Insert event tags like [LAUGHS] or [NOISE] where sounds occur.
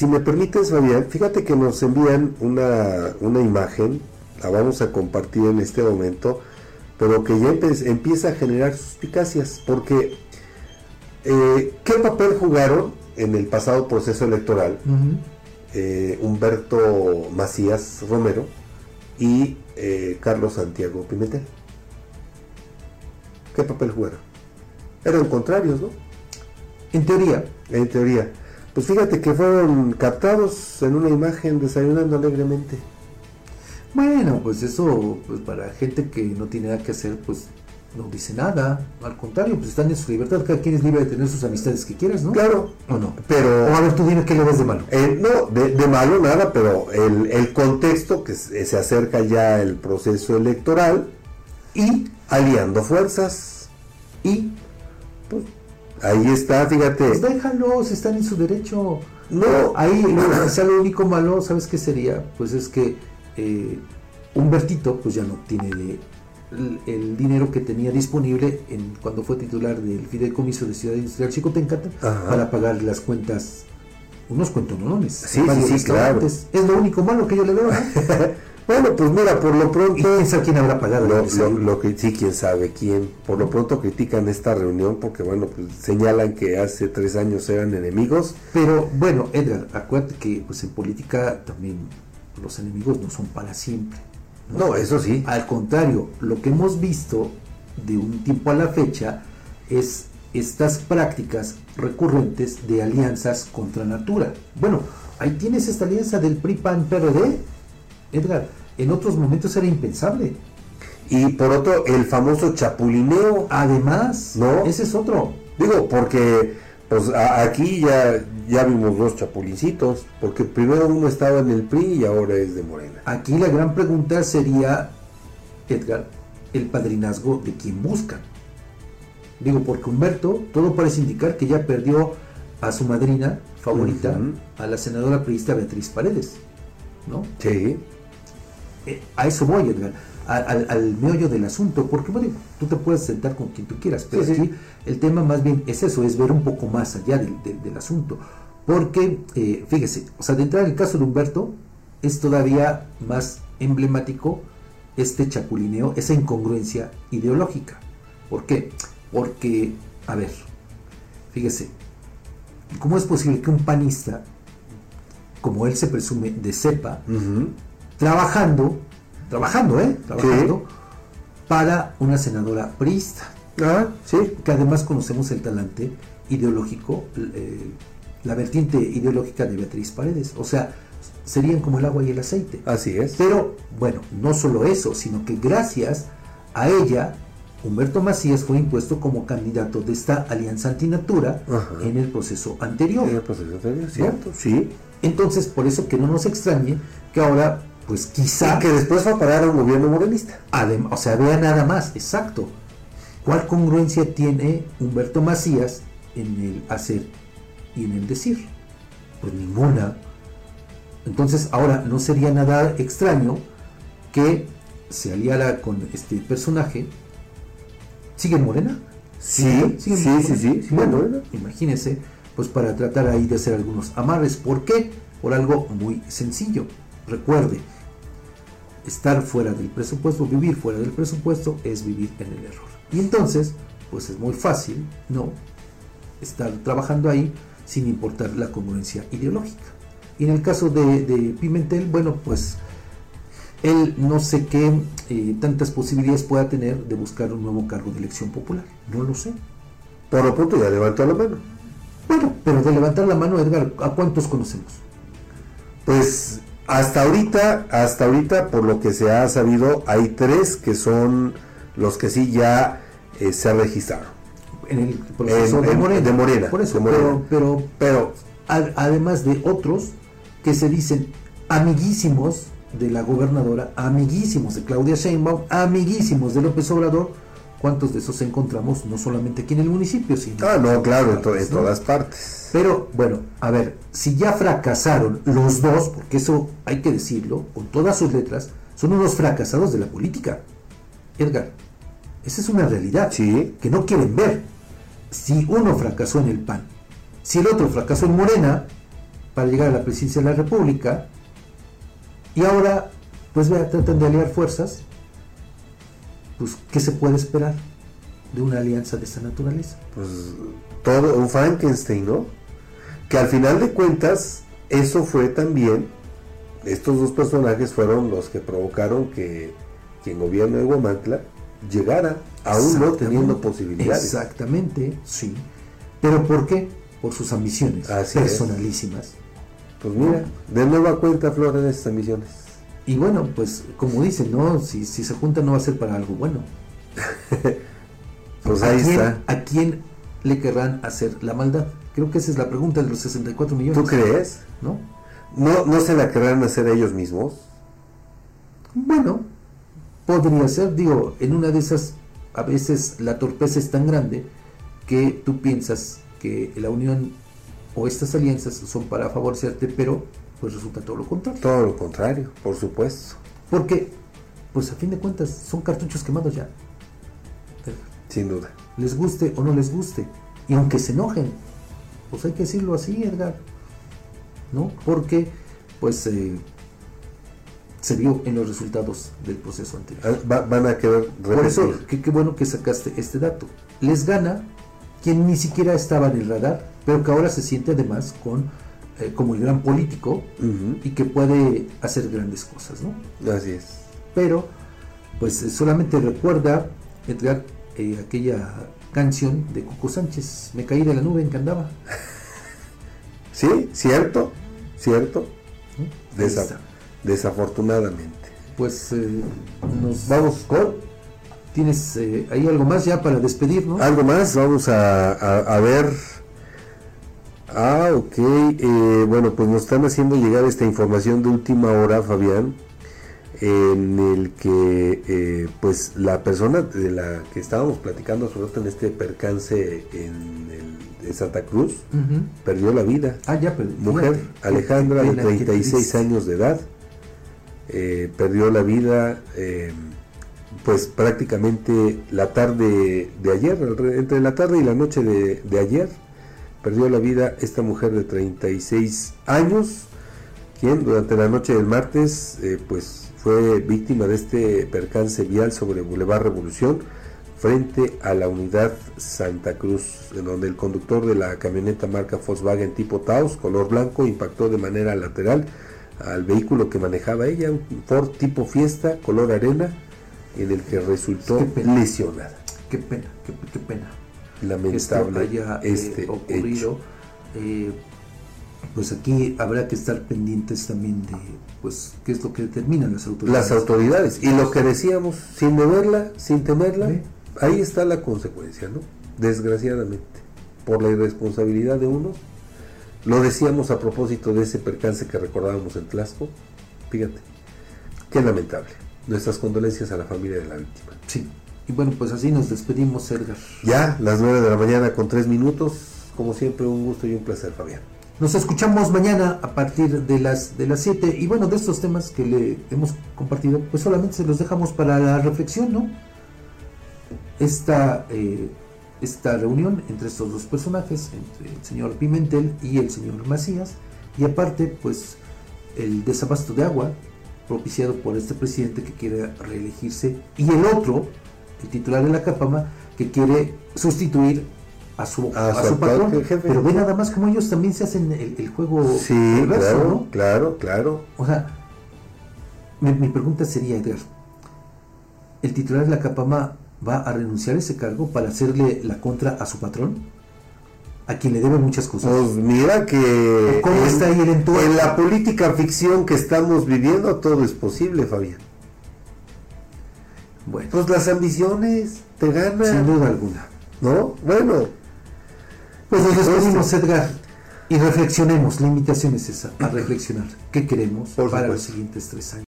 si me permites, Fabián, fíjate que nos envían una, una imagen, la vamos a compartir en este momento, pero que ya empieza a generar suspicacias, porque eh, ¿qué papel jugaron en el pasado proceso electoral eh, Humberto Macías Romero y eh, Carlos Santiago Pimentel? ¿Qué papel jugaron? Eran contrarios, ¿no? En teoría. En teoría. Pues fíjate que fueron captados en una imagen desayunando alegremente. Bueno, pues eso, pues para gente que no tiene nada que hacer, pues no dice nada. Al contrario, pues están en su libertad. Cada quien es libre de tener sus amistades que quieras, ¿no? Claro. ¿O no? Pero. O a ver, tú dime qué le ves de malo. Eh, no, de, malo nada, pero el, el contexto que se, se acerca ya el proceso electoral y aliando fuerzas y pues Ahí está, fíjate. Pues déjalos, están en su derecho. No. Ahí, o sea, lo único malo, ¿sabes qué sería? Pues es que eh, Humbertito, pues ya no tiene el, dinero que tenía disponible en, cuando fue titular del Fideicomiso de Ciudad Industrial Chicotencata para pagar las cuentas, unos cuentonones. Sí, sí, sí, claro. Es lo único malo que yo le veo. [LAUGHS] Bueno, pues mira, por lo pronto... quién sabe quién habrá pagado? Lo, que, sí, quién sabe quién. Por lo pronto critican esta reunión porque, bueno, pues señalan que hace tres años eran enemigos. Pero, bueno, Edgar, acuérdate que pues en política también los enemigos no son para siempre. No, eso sí. Al contrario, lo que hemos visto de un tiempo a la fecha es estas prácticas recurrentes de alianzas contra natura. Bueno, ahí tienes esta alianza del PRI-PAN-PRD, Edgar, en otros momentos era impensable. Y por otro, el famoso chapulineo. Además, ¿no? Ese es otro. Digo, porque pues aquí ya, ya vimos dos chapulincitos, porque primero uno estaba en el PRI y ahora es de Morena. Aquí la gran pregunta sería, Edgar, el padrinazgo de quién buscan. Digo, porque Humberto, todo parece indicar que ya perdió a su madrina favorita, a la senadora priista Beatriz Paredes, ¿no? Sí. Eh, a eso voy, Edgar, al, meollo del asunto, porque bueno, tú te puedes sentar con quien tú quieras, pero aquí el tema más bien es eso, es ver un poco más allá del, asunto. Porque, eh, fíjese, o sea, de entrar en el caso de Humberto, es todavía más emblemático este chapulineo, esa incongruencia ideológica. ¿Por qué? Porque, a ver, fíjese, ¿cómo es posible que un panista, como él se presume, de cepa, trabajando, trabajando, ¿eh? Trabajando para una senadora priista. Ah, sí. Que además conocemos el talante ideológico, eh, la vertiente ideológica de Beatriz Paredes. O sea, serían como el agua y el aceite. Así es. Pero, bueno, no solo eso, sino que gracias a ella, Humberto Macías fue impuesto como candidato de esta alianza antinatura en el proceso anterior. En el proceso anterior, cierto, sí. Entonces, por eso que no nos extrañe que ahora pues quizá... que después va a parar un gobierno morenista. o sea, vea nada más, exacto. ¿Cuál congruencia tiene Humberto Macías en el hacer y en el decir? Pues ninguna. Entonces, ahora no sería nada extraño que se aliara con este personaje. ¿Sigue en Morena? Sí, sí, sí, sí, sí, Bueno, imagínese, pues para tratar ahí de hacer algunos amarres. ¿Por qué? Por algo muy sencillo. Recuerde, estar fuera del presupuesto, vivir fuera del presupuesto es vivir en el error. Y entonces, pues es muy fácil, ¿no? Estar trabajando ahí sin importar la congruencia ideológica. Y en el caso de, Pimentel, bueno, pues él no sé qué eh, tantas posibilidades pueda tener de buscar un nuevo cargo de elección popular. No lo sé. Por lo pronto ya levantó la mano. Bueno, pero de levantar la mano, Edgar, ¿a cuántos conocemos? Pues hasta ahorita, hasta ahorita, por lo que se ha sabido, hay tres que son los que sí ya eh, se registraron. En el proceso de, Morena, Por eso, Pero, pero, además de otros que se dicen amiguísimos de la gobernadora, amiguísimos de Claudia Sheinbaum, amiguísimos de López Obrador, ¿cuántos de esos encontramos no solamente aquí en el municipio, sino Ah, no, claro, en, todas partes. Pero bueno, a ver, si ya fracasaron los dos, porque eso hay que decirlo, con todas sus letras, son unos fracasados de la política. Edgar, esa es una realidad sí. que no quieren ver. Si uno fracasó en el PAN, si el otro fracasó en Morena, para llegar a la presidencia de la República y ahora pues vea, tratan de aliar fuerzas, pues ¿qué se puede esperar de una alianza de esta naturaleza? Pues todo un Frankenstein, ¿no? Que al final de cuentas eso fue también, estos dos personajes fueron los que provocaron que quien gobierna de Guamantla llegara, aún no teniendo posibilidades. Exactamente, sí. ¿Pero por qué? Por sus ambiciones personalísimas. Pues mira, de nueva cuenta floran esas ambiciones. Y bueno, pues como dicen, ¿no? Si, si se juntan no va a ser para algo bueno. [LAUGHS] pues ahí está. ¿A quién le querrán hacer la maldad? Creo que esa es la pregunta de los 64 millones. ¿Tú crees? ¿No? ¿No, no se la querrán hacer ellos mismos? Bueno, podría ser, digo, en una de esas, a veces la torpeza es tan grande que tú piensas que la unión o estas alianzas son para favorecerte, pero pues resulta todo lo contrario. Todo lo contrario, por supuesto. Porque, pues a fin de cuentas, son cartuchos quemados ya. Sin duda. Les guste o no les guste. Y aunque se enojen, pues hay que decirlo así, Edgar. ¿No? Porque, pues, eh, se vio en los resultados del proceso anterior. Ah, van a quedar Por eso, qué bueno que sacaste este dato. Les gana quien ni siquiera estaba en el radar, pero que ahora se siente además con eh, como el gran político y que puede hacer grandes cosas, ¿no? Así es. Pero, pues eh, solamente recuerda, Edgar, eh, aquella canción de Coco Sánchez, Me caí de la nube en que andaba. [LAUGHS] sí, cierto, cierto. desafortunadamente. Pues nos vamos con ¿Tienes ahí algo más ya para despedirnos? Algo más, vamos a ver Ah, ok. Eh, bueno, pues nos están haciendo llegar esta información de última hora, Fabián, en el que eh, pues la persona de la que estábamos platicando sobre en este percance en, el, Santa Cruz perdió la vida. Ah, ya, Mujer, Alejandra, de 36 años de edad, eh, perdió la vida pues prácticamente la tarde de ayer, entre la tarde y la noche de ayer perdió la vida esta mujer de 36 años, quien durante la noche del martes eh, pues fue víctima de este percance vial sobre Boulevard Revolución frente a la unidad Santa Cruz, en donde el conductor de la camioneta marca Volkswagen tipo Taos, color blanco, impactó de manera lateral al vehículo que manejaba ella, un Ford tipo Fiesta, color arena, en el que resultó lesionada. Qué pena, qué pena lamentable haya eh, este ocurrido. Eh, pues aquí habrá que estar pendientes también de pues qué es lo que determinan las autoridades. Las autoridades. Y lo que decíamos, sin deberla, sin temerla, ahí está la consecuencia, ¿no? Desgraciadamente, por la irresponsabilidad de uno. Lo decíamos a propósito de ese percance que recordábamos en Tlasco. Fíjate, qué lamentable. Nuestras condolencias a la familia de la víctima. Sí, y bueno, pues así nos despedimos, Edgar. Ya, las 9 de la mañana con 3 minutos. Como siempre, un gusto y un placer, Fabián. Nos escuchamos mañana a partir de las de las 7 y bueno, de estos temas que le hemos compartido, pues solamente se los dejamos para la reflexión, ¿no? Esta, eh, esta reunión entre estos dos personajes, entre el señor Pimentel y el señor Macías, y aparte, pues el desabasto de agua propiciado por este presidente que quiere reelegirse y el otro el titular de la Capama, que quiere sustituir a su, a, su, patrón. Pero ve nada más como ellos también se hacen el, juego sí, claro, Claro, claro. O sea, mi, pregunta sería, Edgar, ¿el titular de la Capama va a renunciar a ese cargo para hacerle la contra a su patrón? a quien le debe muchas cosas. Pues mira que ¿Cómo está ahí el entorno? en la política ficción que estamos viviendo todo es posible, Fabián. Bueno. Pues las ambiciones te ganan. Sin duda alguna. ¿No? Bueno. Pues nos despedimos, Edgar. Y reflexionemos. La invitación es esa, a [CLEARS THROAT] reflexionar. ¿Qué queremos para los siguientes tres años?